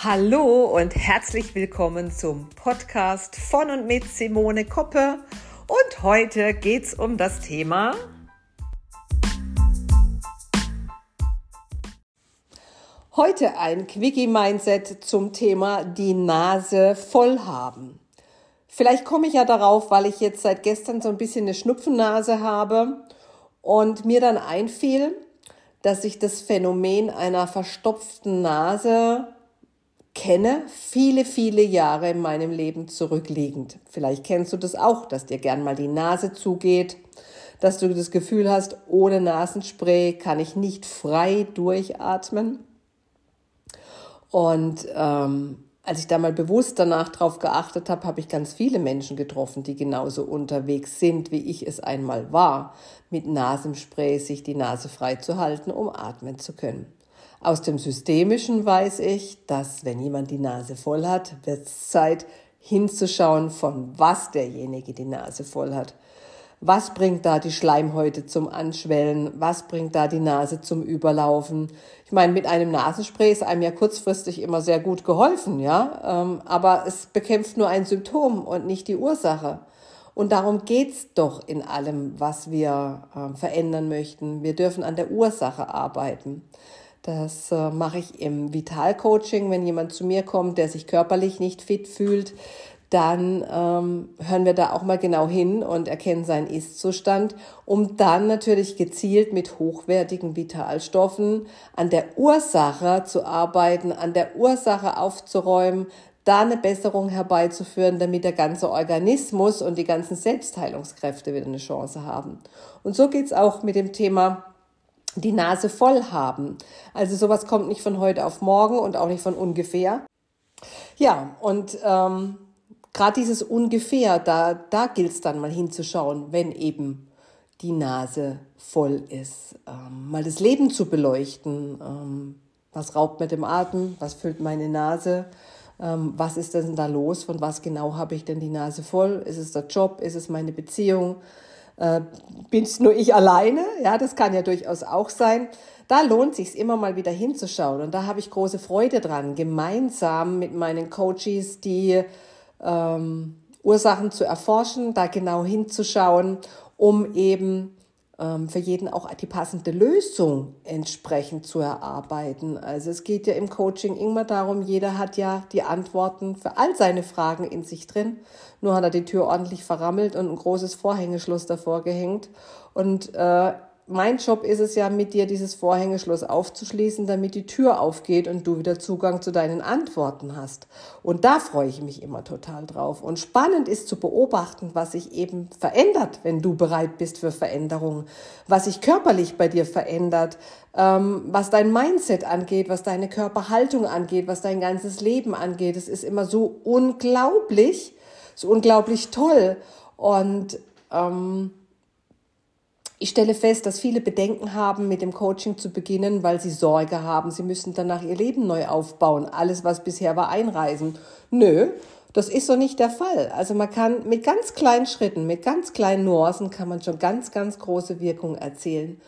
Hallo und herzlich willkommen zum Podcast von und mit Simone Koppe. Und heute geht es um das Thema Heute ein Quickie-Mindset zum Thema die Nase voll haben. Vielleicht komme ich ja darauf, weil ich jetzt seit gestern so ein bisschen eine Schnupfennase habe und mir dann einfiel, dass ich das Phänomen einer verstopften Nase kenne, viele, viele Jahre in meinem Leben zurückliegend. Vielleicht kennst du das auch, dass dir gern mal die Nase zugeht, dass du das Gefühl hast, ohne Nasenspray kann ich nicht frei durchatmen. Und ähm, als ich da mal bewusst danach drauf geachtet habe, habe ich ganz viele Menschen getroffen, die genauso unterwegs sind, wie ich es einmal war, mit Nasenspray sich die Nase frei zu halten, um atmen zu können. Aus dem Systemischen weiß ich, dass wenn jemand die Nase voll hat, wird es Zeit hinzuschauen, von was derjenige die Nase voll hat. Was bringt da die Schleimhäute zum Anschwellen? Was bringt da die Nase zum Überlaufen? Ich meine, mit einem Nasenspray ist einem ja kurzfristig immer sehr gut geholfen, ja, ähm, aber es bekämpft nur ein Symptom und nicht die Ursache. Und darum geht's doch in allem, was wir äh, verändern möchten. Wir dürfen an der Ursache arbeiten. Das äh, mache ich im Vitalcoaching, wenn jemand zu mir kommt, der sich körperlich nicht fit fühlt, dann ähm, hören wir da auch mal genau hin und erkennen seinen Ist-Zustand, um dann natürlich gezielt mit hochwertigen Vitalstoffen an der Ursache zu arbeiten, an der Ursache aufzuräumen, da eine Besserung herbeizuführen, damit der ganze Organismus und die ganzen Selbstheilungskräfte wieder eine Chance haben. Und so geht's auch mit dem Thema die Nase voll haben. Also sowas kommt nicht von heute auf morgen und auch nicht von ungefähr. Ja, und ähm, gerade dieses ungefähr, da, da gilt es dann mal hinzuschauen, wenn eben die Nase voll ist. Ähm, mal das Leben zu beleuchten. Ähm, was raubt mir dem Atem? Was füllt meine Nase? Ähm, was ist denn da los? Von was genau habe ich denn die Nase voll? Ist es der Job? Ist es meine Beziehung? Äh, bin's nur ich alleine? Ja, das kann ja durchaus auch sein. Da lohnt sich's immer mal wieder hinzuschauen und da habe ich große Freude dran, gemeinsam mit meinen Coaches die ähm, Ursachen zu erforschen, da genau hinzuschauen, um eben für jeden auch die passende Lösung entsprechend zu erarbeiten. Also es geht ja im Coaching immer darum, jeder hat ja die Antworten für all seine Fragen in sich drin. Nur hat er die Tür ordentlich verrammelt und ein großes Vorhängeschloss davor gehängt. Und äh, mein Job ist es ja, mit dir dieses Vorhängeschloss aufzuschließen, damit die Tür aufgeht und du wieder Zugang zu deinen Antworten hast. Und da freue ich mich immer total drauf. Und spannend ist zu beobachten, was sich eben verändert, wenn du bereit bist für Veränderungen, was sich körperlich bei dir verändert, ähm, was dein Mindset angeht, was deine Körperhaltung angeht, was dein ganzes Leben angeht. Es ist immer so unglaublich, so unglaublich toll. Und ähm, ich stelle fest, dass viele Bedenken haben, mit dem Coaching zu beginnen, weil sie Sorge haben, sie müssen danach ihr Leben neu aufbauen. Alles, was bisher war, einreisen. Nö, das ist so nicht der Fall. Also man kann mit ganz kleinen Schritten, mit ganz kleinen Nuancen kann man schon ganz, ganz große Wirkung erzielen.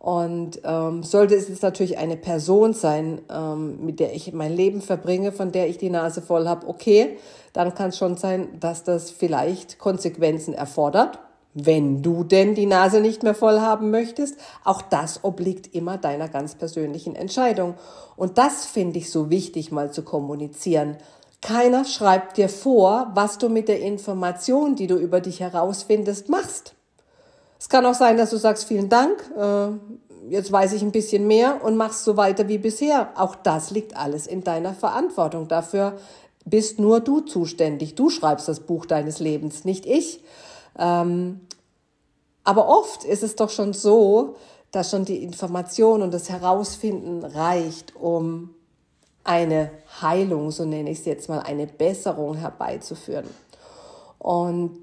Und ähm, sollte es jetzt natürlich eine Person sein, ähm, mit der ich mein Leben verbringe, von der ich die Nase voll habe, okay, dann kann es schon sein, dass das vielleicht Konsequenzen erfordert wenn du denn die Nase nicht mehr voll haben möchtest. Auch das obliegt immer deiner ganz persönlichen Entscheidung. Und das finde ich so wichtig mal zu kommunizieren. Keiner schreibt dir vor, was du mit der Information, die du über dich herausfindest, machst. Es kann auch sein, dass du sagst, vielen Dank, äh, jetzt weiß ich ein bisschen mehr und machst so weiter wie bisher. Auch das liegt alles in deiner Verantwortung. Dafür bist nur du zuständig. Du schreibst das Buch deines Lebens, nicht ich. Ähm, aber oft ist es doch schon so, dass schon die Information und das Herausfinden reicht, um eine Heilung, so nenne ich es jetzt mal, eine Besserung herbeizuführen. Und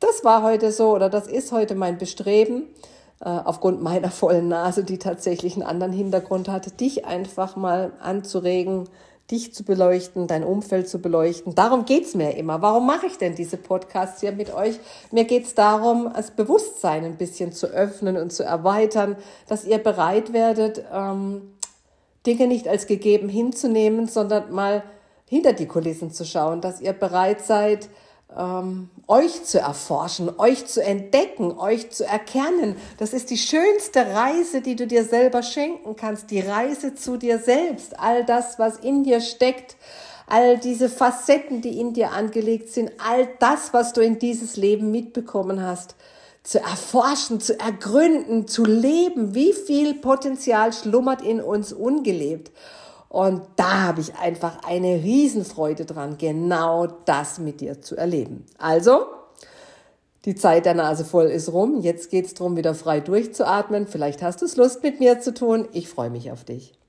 das war heute so oder das ist heute mein Bestreben, äh, aufgrund meiner vollen Nase, die tatsächlich einen anderen Hintergrund hatte, dich einfach mal anzuregen, dich zu beleuchten, dein Umfeld zu beleuchten. Darum geht's mir immer. Warum mache ich denn diese Podcasts hier mit euch? Mir geht's darum, das Bewusstsein ein bisschen zu öffnen und zu erweitern, dass ihr bereit werdet, ähm, Dinge nicht als gegeben hinzunehmen, sondern mal hinter die Kulissen zu schauen, dass ihr bereit seid, ähm, euch zu erforschen, euch zu entdecken, euch zu erkennen. Das ist die schönste Reise, die du dir selber schenken kannst, die Reise zu dir selbst, all das, was in dir steckt, all diese Facetten, die in dir angelegt sind, all das, was du in dieses Leben mitbekommen hast, zu erforschen, zu ergründen, zu leben. Wie viel Potenzial schlummert in uns ungelebt? Und da habe ich einfach eine Riesenfreude dran, genau das mit dir zu erleben. Also, die Zeit der Nase voll ist rum. Jetzt geht's drum, wieder frei durchzuatmen. Vielleicht hast du es Lust, mit mir zu tun. Ich freue mich auf dich.